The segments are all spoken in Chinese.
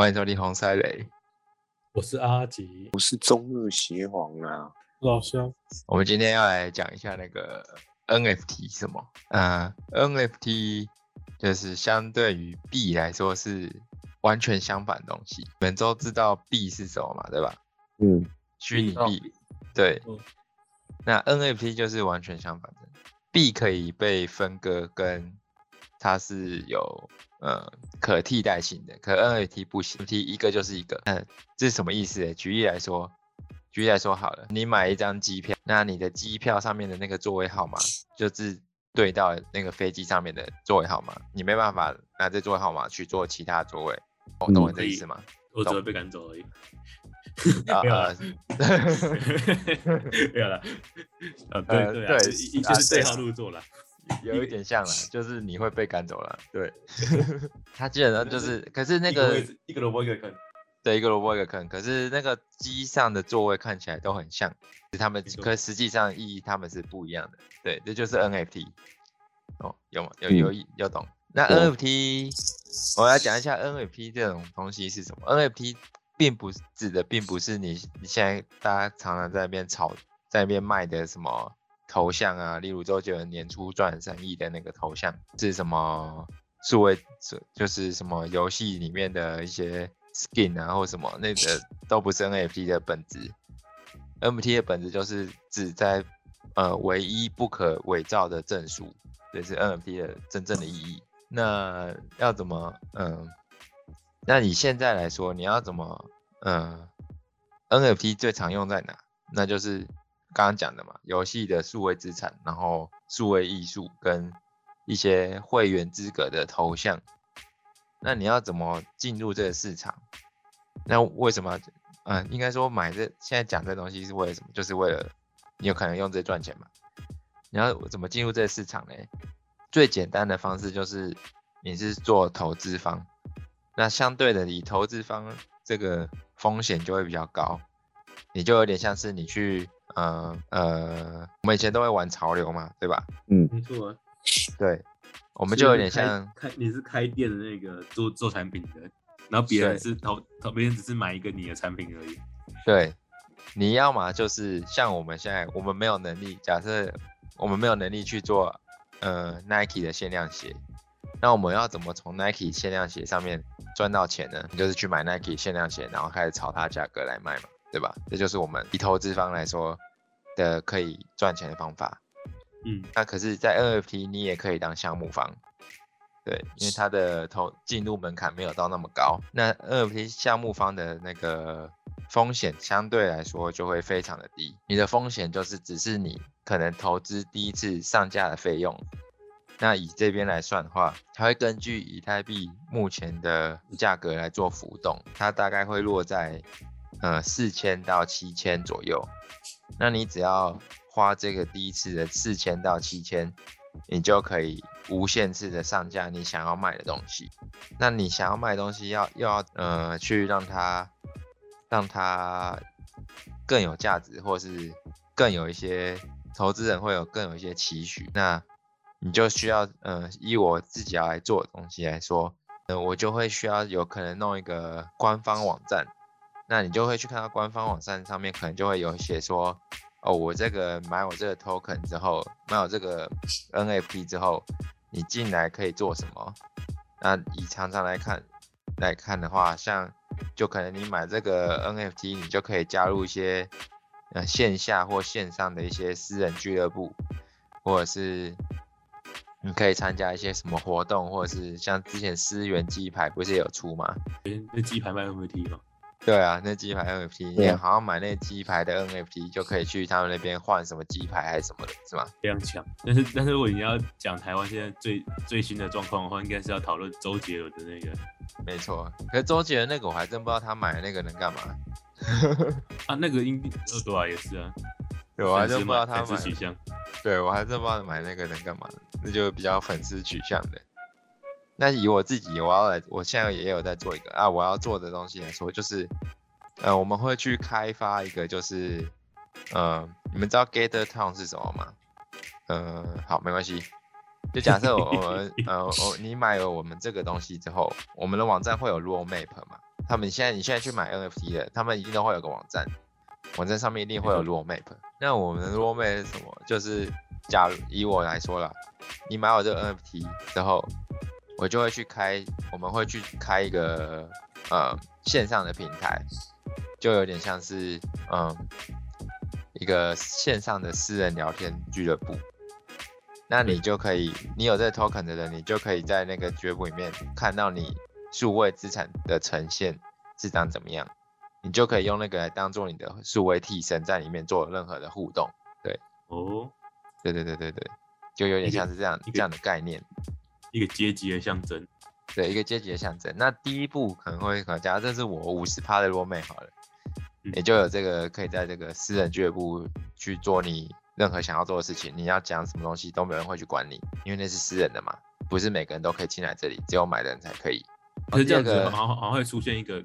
欢迎收听红塞雷，我是阿吉，我是中日协皇啊。老乡，我们今天要来讲一下那个 NFT 什么？呃，NFT 就是相对于币来说是完全相反的东西。你们都知道币是什么嘛？对吧？嗯，虚拟币。对嗯，那 NFT 就是完全相反的，币可以被分割，跟它是有呃可替代性的，可 NFT 不行，NFT 一个就是一个。嗯，这是什么意思呢？举例来说，举例来说好了，你买一张机票，那你的机票上面的那个座位号码 就是对到那个飞机上面的座位号码，你没办法拿这座位号码去做其他座位。我懂我嗯这意思吗？我只会被赶走而已。啊没有啦呃 没有了，呃，呃对对啊，对一一啊对就是对号入座了。有一点像了，就是你会被赶走了。对，他基本上就是，可是那个一个萝卜一个坑，对一个萝卜一个坑，可是那个机上的座位看起来都很像，是他们可实际上意义他们是不一样的。对，这就是 NFT。哦，有吗？有有有懂？那 NFT，我来讲一下 NFT 这种东西是什么。NFT 并不是指的，并不是你你现在大家常常在那边炒，在那边卖的什么头像啊，例如周杰伦年初赚三亿的那个头像，是什么数位，是就是什么游戏里面的一些 skin 啊，或什么那个 都不是 NFT 的本质。NFT 的本质就是指在呃唯一不可伪造的证书，这是 NFT 的真正的意义。那要怎么嗯？那你现在来说，你要怎么嗯？NFT 最常用在哪？那就是刚刚讲的嘛，游戏的数位资产，然后数位艺术跟一些会员资格的头像。那你要怎么进入这个市场？那为什么？嗯，应该说买这现在讲这东西是为了什么？就是为了你有可能用这赚钱嘛。你要怎么进入这个市场呢？最简单的方式就是你是做投资方，那相对的，你投资方这个风险就会比较高，你就有点像是你去呃呃，我们以前都会玩潮流嘛，对吧？嗯没错啊。对，我我们就有点像开，你是开店的那个做做产品的，然后别人是投投，别人只是买一个你的产品而已。对，你要嘛就是像我们现在，我们没有能力，假设我们没有能力去做呃 Nike 的限量鞋，那我们要怎么从 Nike 限量鞋上面赚到钱呢？你就是去买 Nike 限量鞋，然后开始炒它价格来卖嘛，对吧？这就是我们以投资方来说的可以赚钱的方法。嗯，那可是，在 NFT 你也可以当项目方，对，因为它的投进入门槛没有到那么高。那 NFT 项目方的那个风险相对来说就会非常的低，你的风险就是只是你可能投资第一次上架的费用。那以这边来算的话，它会根据以太币目前的价格来做浮动，它大概会落在呃四千到七千左右。那你只要花这个第一次的四千到七千，你就可以无限次的上架你想要卖的东西。那你想要卖东西要又要呃去让它让它更有价值，或是更有一些投资人会有更有一些期许，那你就需要呃以我自己要来做的东西来说，呃我就会需要有可能弄一个官方网站。那你就会去看到官方网站上面可能就会有写说，哦，我这个买我这个 token 之后，买我这个 NFT 之后，你进来可以做什么？那以常常来看来看的话，像就可能你买这个 NFT，你就可以加入一些呃线下或线上的一些私人俱乐部，或者是你可以参加一些什么活动，或者是像之前思源鸡排不是也有出吗？诶那鸡排卖 NFT 吗？对啊，那鸡排 NFT，你好像买那鸡排的 NFT 就可以去他们那边换什么鸡排还是什么的，是吗？非常强。但是但是如果你要讲台湾现在最最新的状况的话，应该是要讨论周杰伦的那个没错。可是周杰伦那个我还真不知道他买的那个能干嘛，啊，那个应呃对啊也是啊，对我还真不知道他买买粉丝，取向。对我还真不知道买那个能干嘛，那就比较粉丝取向的。那以我自己，我要来，我现在也有在做一个啊，我要做的东西来说，就是，呃，我们会去开发一个，就是，呃，你们知道 Gather Town 是什么吗？呃，好，没关系。就假设我 我们呃我你买了我们这个东西之后，我们的网站会有 road map 嘛，他们现在你现在去买 NFT 的，他们一定都会有个网站，网站上面一定会有 raw map。那我们的 raw map 是什么？就是假如以我来说啦，你买我这个 NFT 之后，我就会去开，我们会去开一个呃线上的平台，就有点像是嗯一个线上的私人聊天俱乐部。那你就可以，你有这个 token 的人，你就可以在那个俱乐部里面看到你数位资产的呈现是长怎么样，你就可以用那个来当做你的数位替身，在里面做任何的互动。对哦，对对对对对，就有点像是这样这样的概念，一个阶级的象征。对一个阶级的象征。那第一步可能会可能假如这是我五十趴的 road map 好了，嗯也就有这个可以在这个私人俱乐部去做你任何想要做的事情，你要讲什么东西都没人会去管你，因为那是私人的嘛，不是每个人都可以进来这里，只有买的人才可以。可是这样子好像好像会出现一个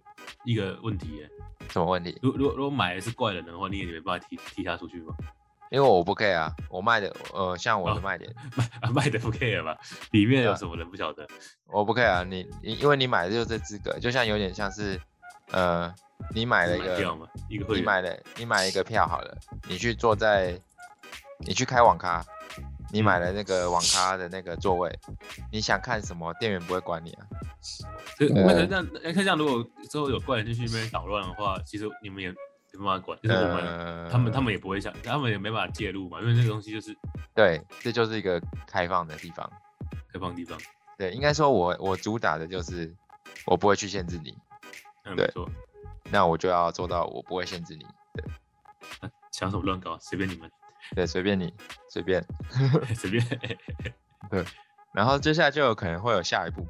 一个问题耶。什么问题？如如果买的是怪人的话，你也没办法踢踢他出去吗？因为我不 care 啊，我卖的呃，像我的哦卖点，卖啊卖的不 care 吧？里面有什么人不晓得？我不 care 啊，你你因为你买的就是这资格，就像有点像是呃，你买了一个，票嘛，一个你买了你买一个票好了，你去坐在，你去开网咖，你买了那个网咖的那个座位，你想看什么，店员不会管你啊。可对那这样，那看这样，如果之后有怪人进去那边捣乱的话，其实你们也没办法管，就是我们、呃，他们他们也不会想，他们也没办法介入嘛，因为那个东西就是对，这就是一个开放的地方。开放地方。对，应该说我我主打的就是我不会去限制你，嗯，对。那我就要做到我不会限制你。对想什么乱搞，随便你们，对，随便你，随便。随便。对然后接下来就有可能会有下一步，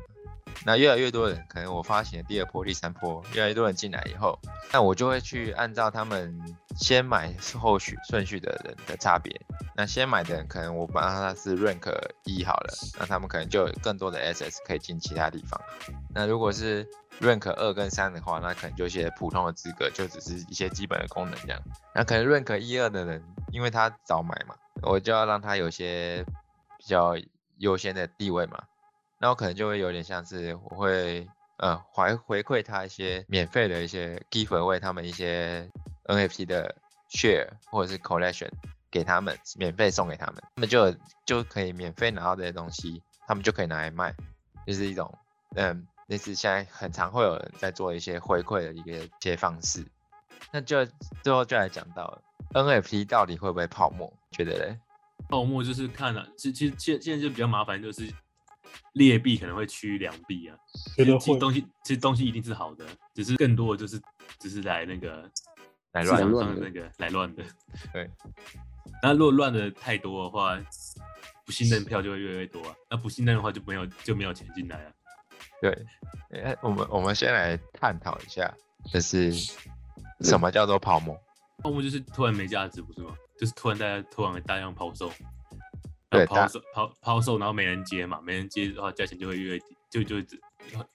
那越来越多人，可能我发行的第二波、第三波，越来越多人进来以后，那我就会去按照他们先买后续顺序的人的差别。那先买的人，可能我把他是 rank 一好了，那他们可能就有更多的 SS 可以进其他地方。那如果是 rank 二跟三的话，那可能就一些普通的资格，就只是一些基本的功能这样。那可能 rank 一二的人，因为他早买嘛，我就要让他有些比较优先的地位嘛。那我可能就会有点像是我会呃回回馈他一些免费的一些 gift 为他们一些 NFT 的 share 或者是 collection 给他们免费送给他们，他们就就可以免费拿到这些东西，他们就可以拿来卖，就是一种嗯类似现在很常会有人在做一些回馈的一个一些方式。那就最后就来讲到 NFT 到底会不会泡沫？觉得嘞？泡沫就是看了、其其实现现在就比较麻烦，就是劣币可能会趋良币啊。觉得会其实东西其实东西一定是好的，只是更多的就是只是来那个来乱市场的上那个来乱的。对，那如果乱的太多的话，不信任票就会越来越多啊。那不信任的话就没有就没有钱进来啊。对，哎，我们我们先来探讨一下，就是什么叫做泡沫？泡沫就是突然没价值，不是吗？就是突然大家突然大量抛售，对抛售抛抛售，然后没人接嘛，没人接的话，价钱就会越低，就就就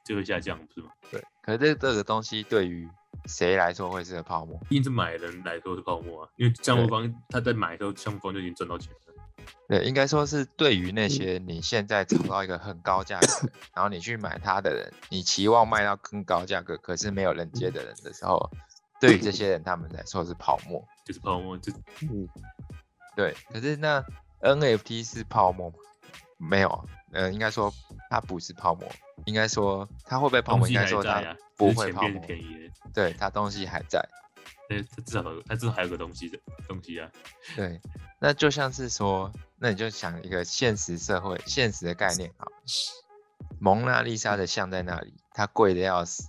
就会下降，不是吗？对，可是这这个东西对于谁来说会是个泡沫？一定是买人来说是泡沫啊，因为项目方他在买的时候，项目方就已经赚到钱了。对，应该说是对于那些你现在炒到一个很高价格，然后你去买它的人，你期望卖到更高价格，可是没有人接的人的时候，对于这些人他们来说是泡沫。就是泡沫，就嗯，对，可是那 NFT 是泡沫吗？没有，呃，应该说它不是泡沫，应该说它会不会泡沫？应该说它不会泡沫。便宜了。对，它东西还在。但它至少有，它至少还有个东西的东西啊。对，那就像是说，那你就想一个现实社会、现实的概念啊，蒙娜丽莎的像在那里，它贵的要死，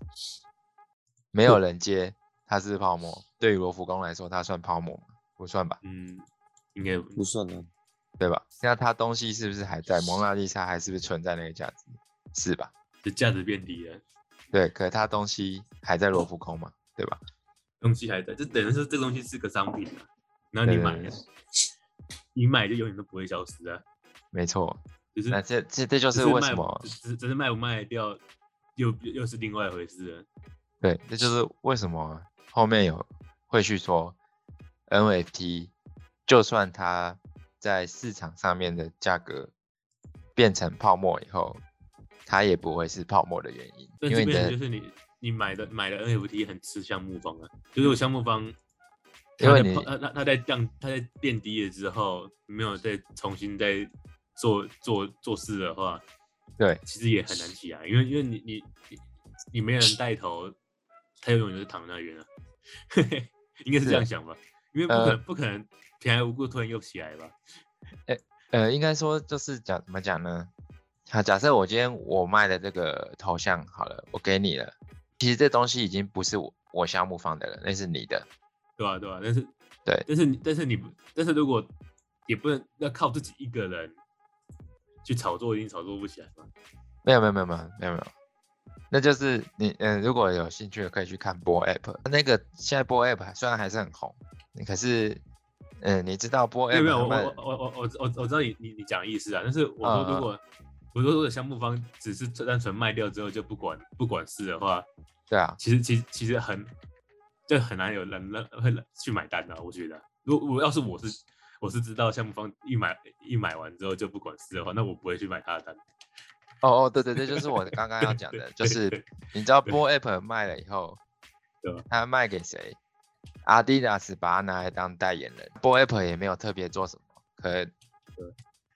没有人接，它是泡沫。对于罗浮宫来说，它算泡沫吗？不算吧，嗯，应该不算啊，对吧？那它东西是不是还在？蒙娜丽莎还是不是存在那个价值？是吧？就价值变低了，对，可是它东西还在罗浮宫嘛，对吧？东西还在，就等于说这个东西是个商品啊。然后你买你买就永远都不会消失啊。没错。就是那这这这就是为什么只只只是卖不卖掉，又又是另外一回事了。对，这就是为什么后面有会去说 NFT，就算它在市场上面的价格变成泡沫以后，它也不会是泡沫的原因，因为你的就是你你买的买的 NFT 很吃项目方啊，就是我项目方，因为你他在他他他在降他在变低了之后，没有再重新再做做做事的话，对，其实也很难起来，因为因为你你你你没人带头，他永远就是躺在那边啊，应该是这样想吧？因为不可能、呃不可能平白无故突然又起来吧？呃，应该说就是讲怎么讲呢？好，假设我今天我卖的这个头像好了，我给你了，其实这东西已经不是我我项目方的了，那是你的。对吧、对吧、但是对但是你但是你不但是如果也不能要靠自己一个人去炒作，一定炒作不起来嘛。没有没有没有没有没有没有，那就是你嗯、呃如果有兴趣的可以去看播 app，那个现在播 app 虽然还是很红，可是嗯、呃你知道有没有，我我我我我我我知道你你你讲的意思啊，但是我说如果、我说如果项目方只是单纯卖掉之后就不管不管事的话，对啊，其实其实其实很就很难有人人会去买单的、我觉得，如果我要是我是我是知道项目方一买一买完之后就不管事的话，那我不会去买他的单。哦哦对对对，就是我刚刚要讲的，就是你知道波 app 卖了以后，对吧他卖给谁？Adidas 把它拿来当代言人，播 app 也没有特别做什么，可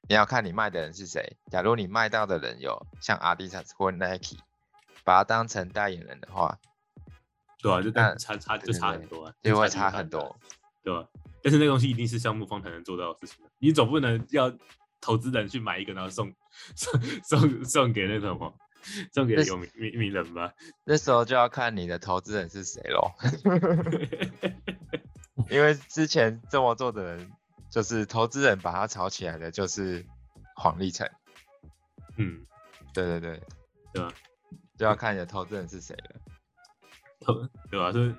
你要看你卖的人是谁。假如你卖到的人有像 Adidas 或 Nike，把它当成代言人的话，对啊，就但差差就差很多啊，就会差很多。对吧？但是那个东西一定是项目方才能做到的事情啊，你总不能要投资人去买一个，然后送 送送送给那种哦，送给有名名名人吧？那时候就要看你的投资人是谁喽。因为之前这么做的人，就是投资人把他炒起来的，就是黄立成。嗯，对对对，对吧？就要看你的投资人是谁了。投对吧？是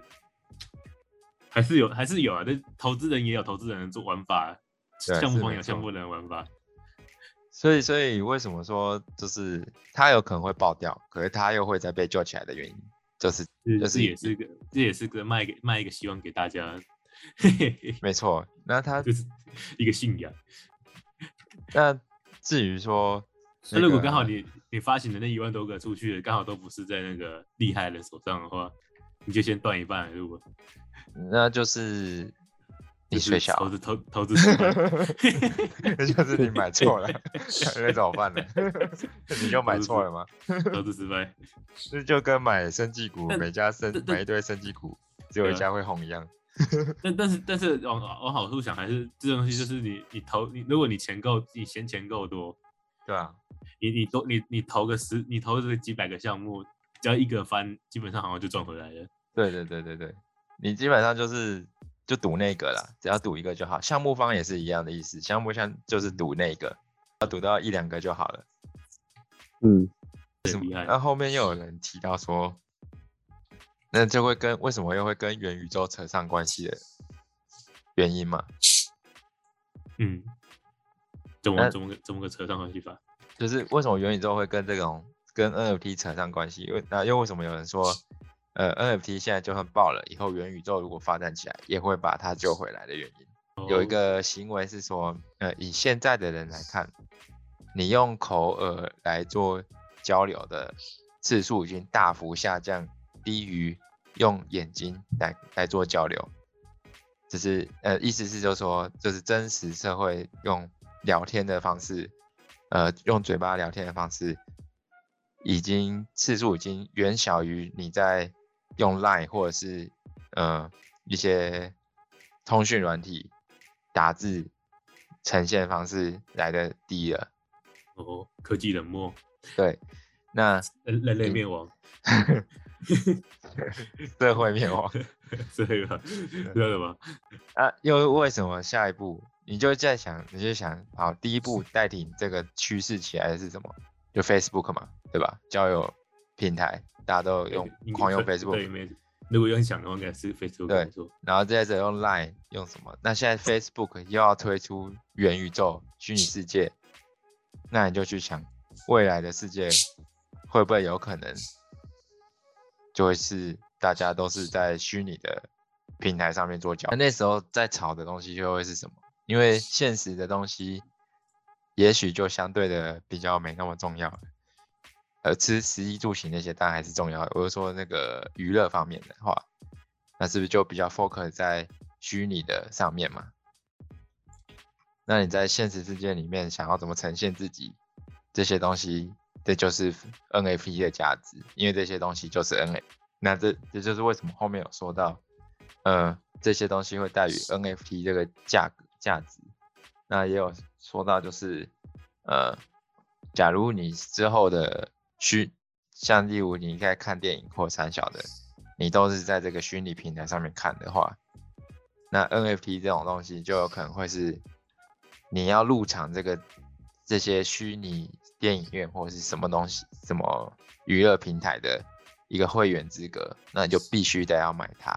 还是有还是有啊，这投资人也有投资人的做玩法，对项目方有项目人的玩法。所以，所以为什么说就是他有可能会爆掉，可是他又会再被救起来的原因，就是就是也是个这也是个卖给卖一个希望给大家，嘿嘿嘿，没错。那 他就是一个信仰。那至于说，那如果刚好你你发行的那一万多个出去了，刚好都不是在那个厉害的人手上的话，你就先断一半了。如果那就是你就是睡小投，资 投投资失败，那就是你买错了，那怎么办呢？你就买错了吗？投资失败。这就跟买生技股，但每家生买一堆生技股，只有一家会红一样。但但是但是往往好处想，还是这东西就是你你投你，如果你钱够，你闲钱够多，对啊，你你多你你投个十，你投这个几百个项目，只要一个翻，基本上好像就赚回来了。对对对对对，你基本上就是就赌那个了，只要赌一个就好。项目方也是一样的意思，项目像就是赌那个，要赌到一两个就好了。嗯，很厉害那后面又有人提到说，那就会跟为什么又会跟元宇宙扯上关系的原因嘛？嗯，怎那么怎么个怎么个扯上关系法？就是为什么元宇宙会跟这种跟 NFT 扯上关系？因为那又为什么有人说，呃，NFT 现在就算爆了，以后元宇宙如果发展起来，也会把它救回来的原因？有一哦个行为是说，呃，以现在的人来看，你用口耳来做交流的次数已经大幅下降，低于用眼睛来来做交流。只是呃，意思是就是说，就是真实社会用聊天的方式，呃，用嘴巴聊天的方式，已经次数已经远小于你在用 Line 或者是呃一些通讯软体打字呈现方式来的低了。哦，科技冷漠，对，那 人人类灭亡，社会灭亡对吧？知道吗？啊，又为什么下一步你就在想，你就想，好，第一步代替这个趋势起来的是什么？就 Facebook 嘛，对吧？交友平台大家都用狂用 Facebook，没如果用想的话，应该是 Facebook 对没错。然后接着用 Line 用什么？那现在 Facebook 又要推出元宇宙虚拟世界，那你就去想未来的世界会不会有可能就会是大家都是在虚拟的平台上面做交易？那那时候在炒的东西就会是什么？因为现实的东西也许就相对的比较没那么重要了。呃吃食衣住行那些当然还是重要。我是说那个娱乐方面的话，那是不是就比较 focus 在虚拟的上面嘛？那你在现实世界里面想要怎么呈现自己这些东西，这就是 NFT 的价值，因为这些东西就是 NFT。那这这就是为什么后面有说到，呃，这些东西会带于 NFT 这个价格价值。那也有说到就是，呃，假如你之后的虚，像例如你应该看电影或三小的，你都是在这个虚拟平台上面看的话，那 NFT 这种东西就有可能会是你要入场这个这些虚拟电影院或者是什么东西什么娱乐平台的一个会员资格，那你就必须得要买它。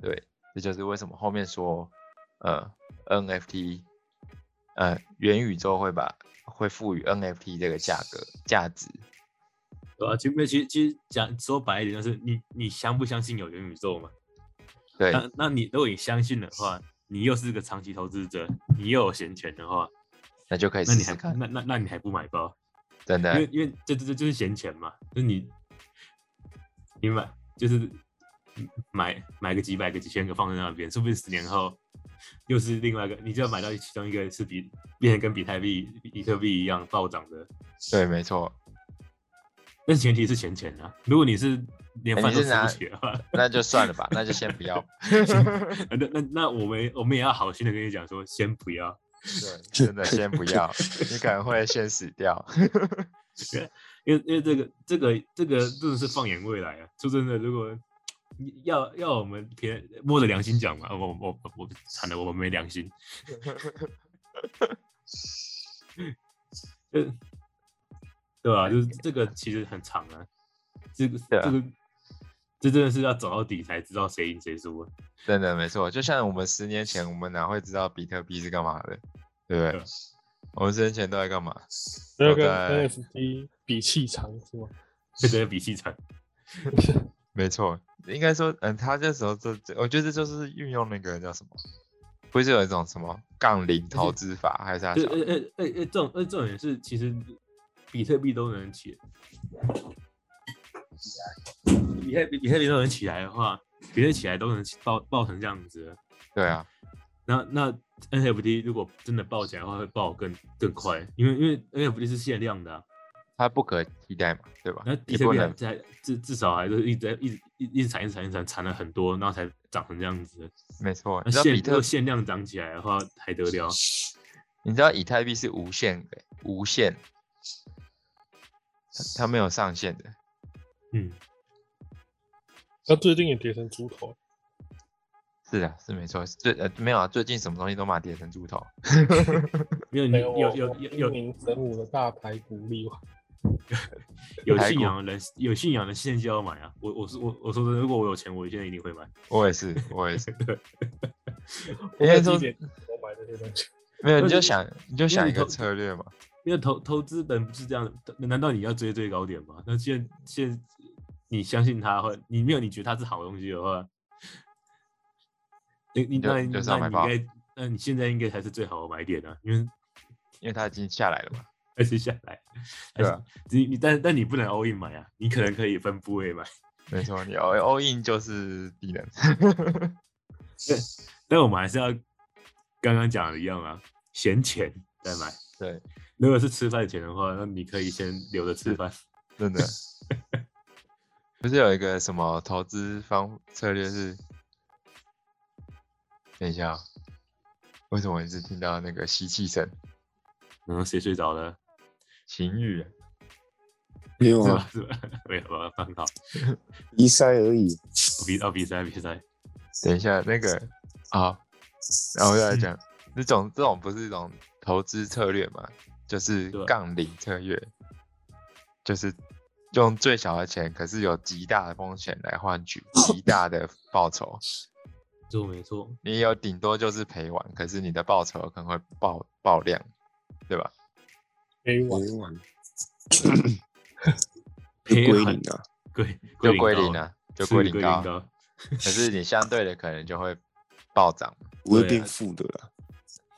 对，这就是为什么后面说，呃，NFT，呃，元宇宙会把会赋予 NFT 这个价格价值。对啊，其实其实其实讲说白一点，就是你你相不相信有元宇宙嘛？对，那那你如果你相信的话，你又是个长期投资者，你又有闲钱的话，那就可以那你还试试看。那那那你还不买包？真的因为，因为这这这就是闲钱嘛，就是你你买就是买买个几百个几千个放在那边，说不定十年后又是另外一个，你就要买到其中一个是比变成跟比特币、比特币一样暴涨的，对，没错。但是前提是钱钱啊。如果你是连饭都吃不起的话，那就算了吧，那就先不要。那那那我们我们也要好心的跟你讲说，先不要。对，真的先不要，你可能会先死掉。因为因为这个这个这个真的是放眼未来啊！说真的，如果要要我们偏摸着良心讲嘛，我我我我惨了，我们没良心。呃，对吧、就是这个其实很长啊，这个对啊这个这真的是要走到底才知道谁赢谁输啊。真的没错，就像我们十年前，我们哪会知道比特币是干嘛的，对不对对？我们十年前都在干嘛？那个都在 NFT 比气场是吗？这个比气场，没错，应该说，嗯，他这时候这这，我觉得就是运用那个叫什么，不是有一种什么杠铃投资法，还是啥小对呃呃呃呃，这种呃这种也是其实比特币都能起，比特币比特币都能起来的话，比特币起来都能起爆爆成这样子，对啊，那那 NFT 如果真的爆起来的话，会爆更更快，因为因为 NFT 是限量的、啊，它不可替代嘛，对吧那？比特币还在至至少还是一直在一直一一直产一直产一直产，产了很多，然后才长成这样子的。没错，那限比特果限量涨起来的话，还得了？你知道以太币是无限的，无限，它它没有上限的。嗯，他最近也跌成猪头，是啊，是没错，最呃没有啊，最近什么东西都马跌成猪头。没有你有有有有有一鸣神武的大排骨例外。有信仰的人，有信仰的现在就要买啊！我我是我我说真的，如果我有钱，我现在一定会买。我也是，我也是。我 应该说在低点我买这些东西，没有，你就想你就想一个策略嘛。因为投投资本不是这样的，难道你要追最高点吗？那现在现你相信它，或你没有你觉得它是好东西的话，你你那你应该，那你现在应该才是最好的买点啊，因为因为它已经下来了嘛。还是下来，对啊，你你但但你不能 all in 买啊，你可能可以分部位买，没错，你 all all in 就是低能。但我们还是要刚刚讲的一样啊，闲钱再买。对，如果是吃饭钱的话，那你可以先留着吃饭。真的。不是有一个什么投资方策略是？等一下哦，为什么我一直听到那个吸气声？然后谁睡着了？情欲啊，是 没有啊吧？，是吧？没有吧？很好。鼻塞而已。比哦比赛比赛，等一下那个啊，然后再来嗯讲，这种这种不是一种投资策略嘛，就是对杠铃策略，就是用最小的钱，可是有极大的风险来换取极大的报酬。做没错。你有顶多就是赔完，可是你的报酬可能会爆爆量，对吧？赔完赔很 归零啊！归就归零啊，就是归零高。可是你相对的可能就会暴涨，不会变负的啦。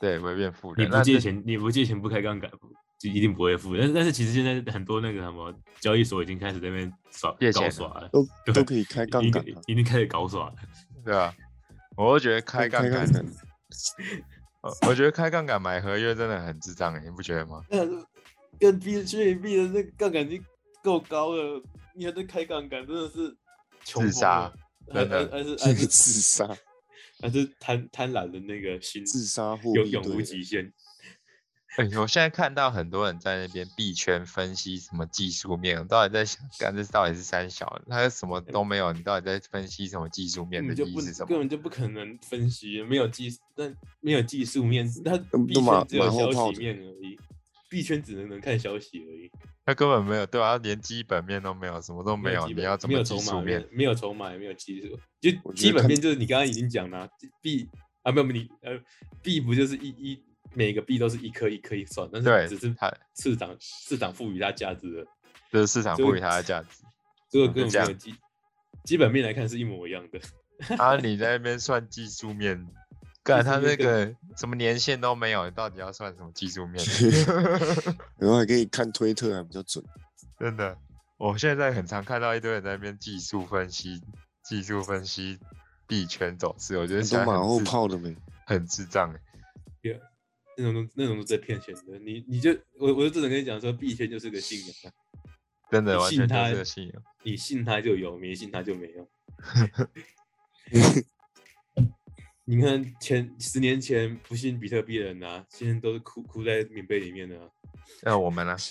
对，会变负的。你不借钱，你不借钱不开杠杆，就一定不会富。但是但是其实现在很多那个什么交易所已经开始在那边耍借钱了搞耍了，都 都可以开杠已杆已经开始搞耍了。对啊，我就觉得开杠杆，我我觉得开杠杆买合约真的很智障，你不觉得吗？那跟 B 虚拟币的那个杠杆已经够高了，你还在开杠杆，真的是穷杀真的还还是这个 还是自杀，还是贪贪婪的那个心自杀或永永无极限。哎、我现在看到很多人在那边币圈分析什么技术面，我到底在想，干这到底是三小，他什么都没有，你到底在分析什么技术面的意思什么？根本就不可能分析，没有技但没有技术面，他币圈只有消息面而已，币圈只能能看消息而已，他根本没有，对啊，连基本面都没有，什么都没有，基本你要怎么没有筹码技术面？没有筹码，也没有技术，就基本面就是你刚刚已经讲了，币啊，没有你呃币不就是一一每个币都是一颗一颗一算，但是只是它市场市场赋予它价值的，就是市场赋予它的价值。这个跟这样根本没有基基本面来看是一模一样的。啊，你在那边算技术面，干他那个什么年限都没有，你到底要算什么技术面？然后还可以看推特，还比较准。真的，我现在很常看到一堆人在那边技术分析、技术分析币圈走势，我觉得很现在多马后炮的没？很智障欸。那种都那种都在骗钱的，你你就我我就只能跟你讲说，币圈就是个信仰啊，真的完全就信他是个信仰。你信他就有，没信他就没有。你看前十年前不信比特币的人啊，现在都是哭哭在棉被里面的、啊。那我们呢？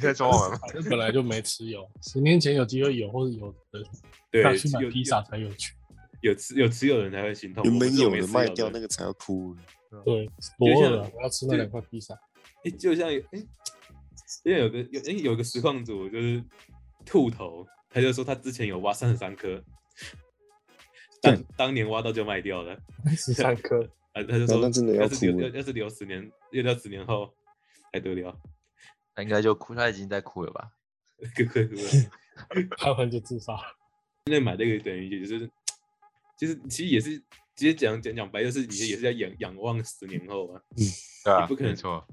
在说我们吗？反 正本来就没持有，十年前有机会有，或者有的对，要去买有披萨才有趣。有持有持有人才会心痛。原本有的的卖掉，那个才要哭。对，就多像！我要吃那两块披萨。哎、就像有哎，因为有个有哎、有个实况组就是兔头，他就说他之前有挖三十三颗，当当年挖到就卖掉了。十三颗，啊，他就说，真的要要是留要要是留十年，要到十年后还得了？他应该就哭，他已经在哭了吧？可可可，他们就自杀。现在买这个等于就是，就是其实也是，直接讲讲讲白，就是你也是在仰仰望十年后啊，对啊，不可能没错。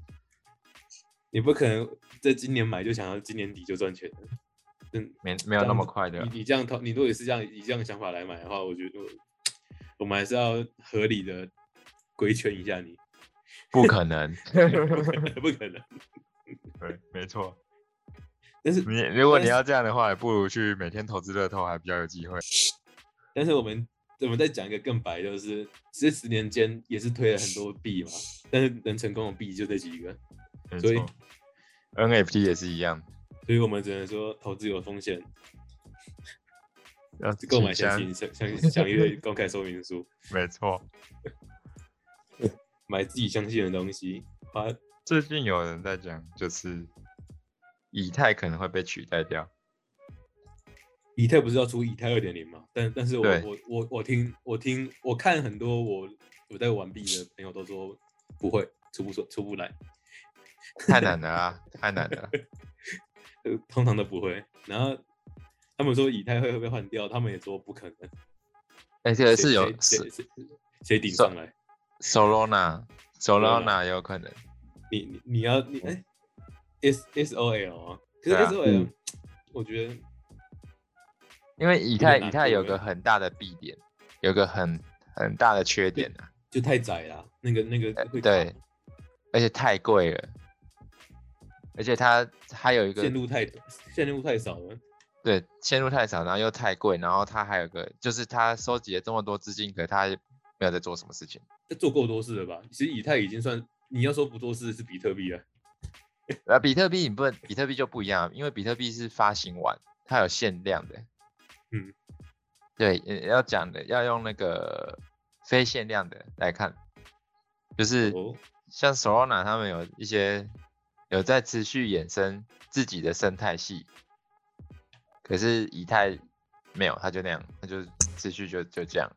你不可能在今年买就想要今年底就赚钱的，嗯，没没有那么快的你，你这样投，你如果也是这样以这样的想法来买的话，我觉得我们还是要合理的规劝一下你，不可能。不可能。对，没错。但是你如果你要这样的话，不如去每天投资乐透，还比较有机会。但是我们我们再讲一个更白，就是这十年间也是推了很多币嘛，但是能成功的币就这几个，所以，NFT 也是一样，所以我们只能说投资有风险，要购买请详详详详阅 公开说明书，没错。买自己相信的东西，花最近有人在讲，就是以太可能会被取代掉。以太不是要出以太二点零嘛？但但是我对我我我听我听我看很多我我在玩币的朋友都说不会出不出出不来，太难了啊，太难了。呃通常都不会。然后他们说以太会会被换掉，他们也说不可能。哎、这个是有谁谁顶上来？Solana Solana 有可能。你你你要你哎、S S O L 啊，可是 S O L，、嗯我觉得因为以太以太有个很大的弊点，有个很很大的缺点啊，就太窄了，那个那个呃会对，而且太贵了，而且它还有一个线路太线路太少了。对线路太少，然后又太贵，然后它还有个就是它收集了这么多资金，可它没有在做什么事情。这做够多事了吧？其实以太已经算你要说不做事是比特币了。呃，比特币你不能，比特币就不一样，因为比特币是发行完，它有限量的。嗯，对，呃要讲的要用那个非限量的来看，就是哦像 Solana 他们有一些有在持续衍生自己的生态系，可是以太没有，它就那样，它就持续就就这样。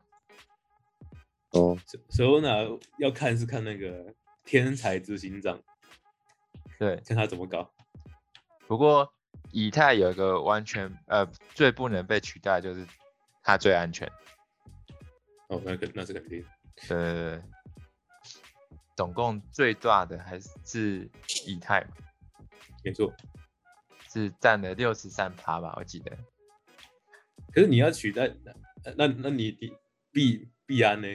哦，所以呢要看是看那个天才执行长，对，看他怎么搞。不过以太有一个完全呃最不能被取代，就是它最安全。哦，那个那是肯定。对对对，总共最大的还是以太嘛，没错。是占了六十三趴吧，我记得。可是你要取代那那那你你币币安呢？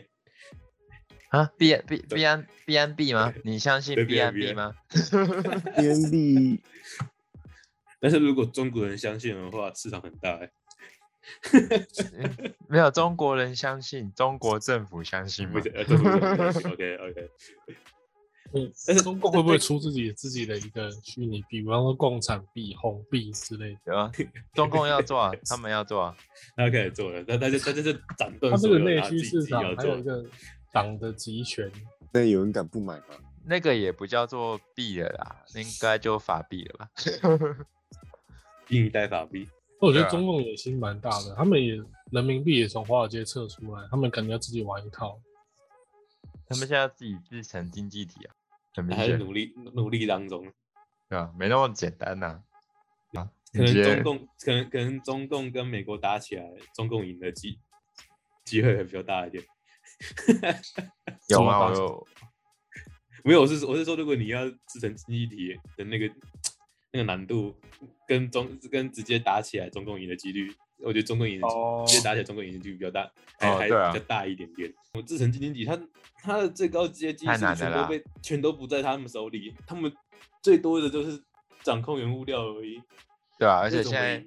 啊币安币币安币安币吗？你相信对币安 BNB 币吗？BNB 但是如果中国人相信的话，市场很大欸。嗯 没有中国人相信，中国政府相信吗不是？呃，这不是 OK OK。嗯但是中共会不会出自己自己的一个虚拟币，比方说共产币、红币之类的？中共要做啊，他们要做啊。他可以做了，但但是他就是斩断它这个内需市场己要做还有一。个党的集权，那有人敢不买吗？那个也不叫做币了啦，应该就法币了吧？新一代法币，我觉得中共野心蛮大的，他们也人民币也从华尔街撤出来，他们感觉要自己玩一套。他们现在自己自成经济体啊，很明还是显，努力努力当中。对吧？没那么简单呐、啊。可能中共可能可能中共跟美国打起来，中共赢的机机会会比较大一点。有吗？我有没有，我是我是说，如果你要自成经济体的那个那个难度，跟中跟直接打起来，中共赢的几率，我觉得中共赢直接打起来，中共赢的几率比较大，还、比较大一点点。我制成经济体，它它的最高阶技术全都被全都不在他们手里，他们最多的就是掌控原物料而已。对啊，而且现在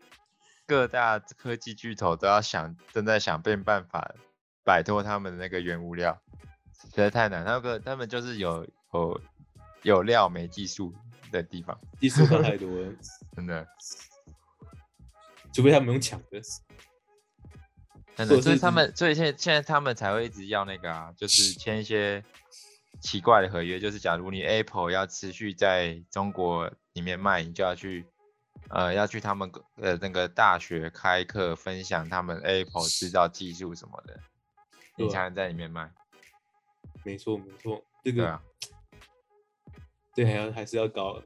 各大科技巨头都要想，正在想变办法摆脱他们的那个原物料，实在太难。那个他们就是有有有料没技术的地方，技术差太多了，真的除非他们用抢的。真的，所以他们，所以现在现在他们才会一直要那个啊，就是签一些奇怪的合约，就是假如你 Apple 要持续在中国里面卖，你就要去呃要去他们呃那个大学开课分享他们 Apple 制造技术什么的，你才能在里面卖。没错没错，这个啊，对还要还是要搞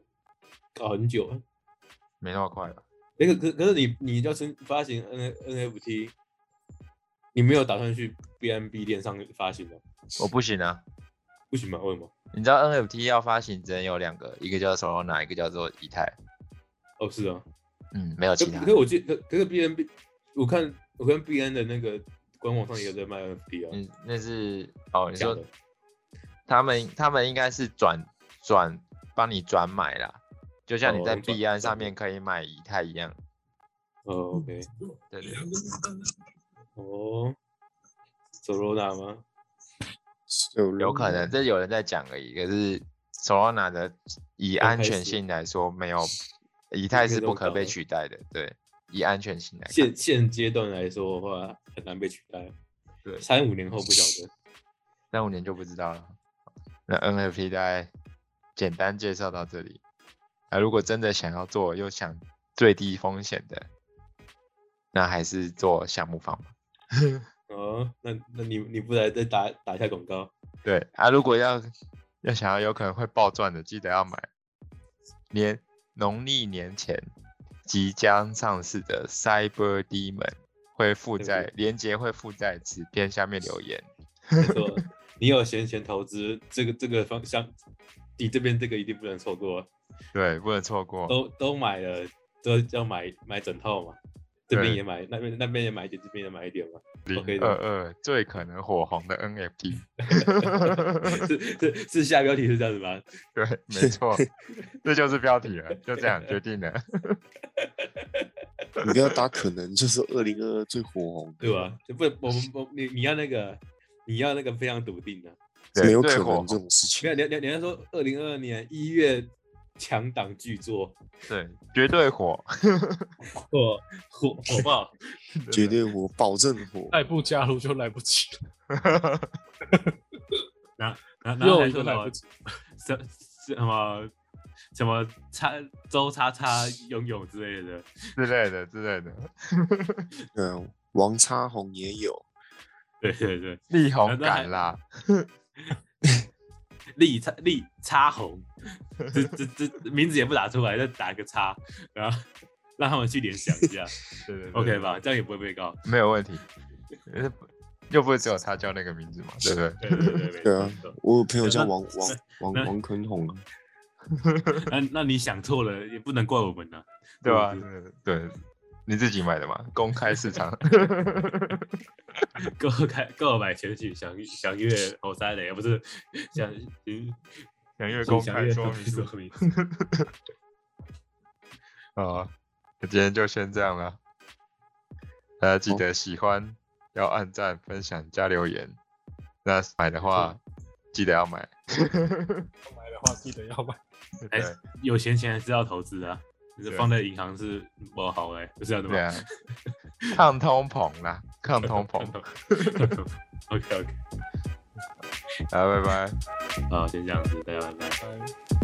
搞很久。没那么快吧？那个可可是你你要申发行 N NFT，你没有打算去 BNB 链上发行吗？我不行啊，不行吗？为什么？你知道 NFT 要发行只能有两个，一个叫 Solana，一个叫做以太，哦，是啊。嗯，没有可其他可是我记可可是 BNB，我看我看 BN 的那个官网上也有在卖 NFT 啊。嗯，那是哦，你说的他们他们应该是转转帮你转买啦，就像你在币安上面可以买以太一样。哦，OK，对对，哦，Solana 吗？有有可能这有人在讲而已。可是 Solana 的以安全性来说，没有以太是不可被取代的。对，以安全性来看，现现阶段来说的话，很难被取代。对三五年后不晓得。三五年就不知道了。那 NFT 大概简单介绍到这里。啊，如果真的想要做又想最低风险的，那还是做项目方吧。哦，那那你你不来再打打一下广告？对啊，如果要要想要有可能会暴赚的，记得要买年农历年前即将上市的 Cyber Demon，会附在链接会附在此片下面留言。没错，你有闲钱投资这个这个方向，你这边这个一定不能错过，对，不能错过。都都买了，都要买买整套嘛。这边也买，那边那边也买一点，这边也买一点嘛。零二，二最可能火红的 NFT。是是是下标题是这样子吗？对，没错，这就是标题了，就这样决定了。你不要打，可能就是二零二二最火红的，对吧？就不，我们我你你要那个，你要那个非常笃定的。对没有可能这种事情。你看，你你你要说二零二二年一月强档巨作，对，绝对火，火火火爆，绝对火，保证火。再不加入就来不及了，然后然后还说什么个来不及。什什么什么叉周叉叉拥有之类的，之类的之类的。嗯，王叉红也有，对对对，力宏那还敢啦，力叉力叉红，这这这名字也不打出来，再打个叉，然后让他们去联想一下对 对对，OK 吧？这样也不会被告。没有问题。呃又不是只有他叫那个名字嘛，对不对？对对对对对啊我有朋友叫王王 王王坤宏啊，那那你想错了，也不能怪我们呐、对吧、对，你自己买的吗，公开市场。购 开购买前去想想月侯赛雷，不是想嗯想阅公开说明书说明啊，那今天就先这样了。大家记好得喜欢要按赞、分享、加留言。那买的话，记得要买。买的话记得要买。哎对有闲钱还是要投资啊，放在银行是不好哎、不是这样的吗？对啊，抗通膨啦，抗通膨。OK OK，好，拜拜。好，先这样子，大家拜拜。拜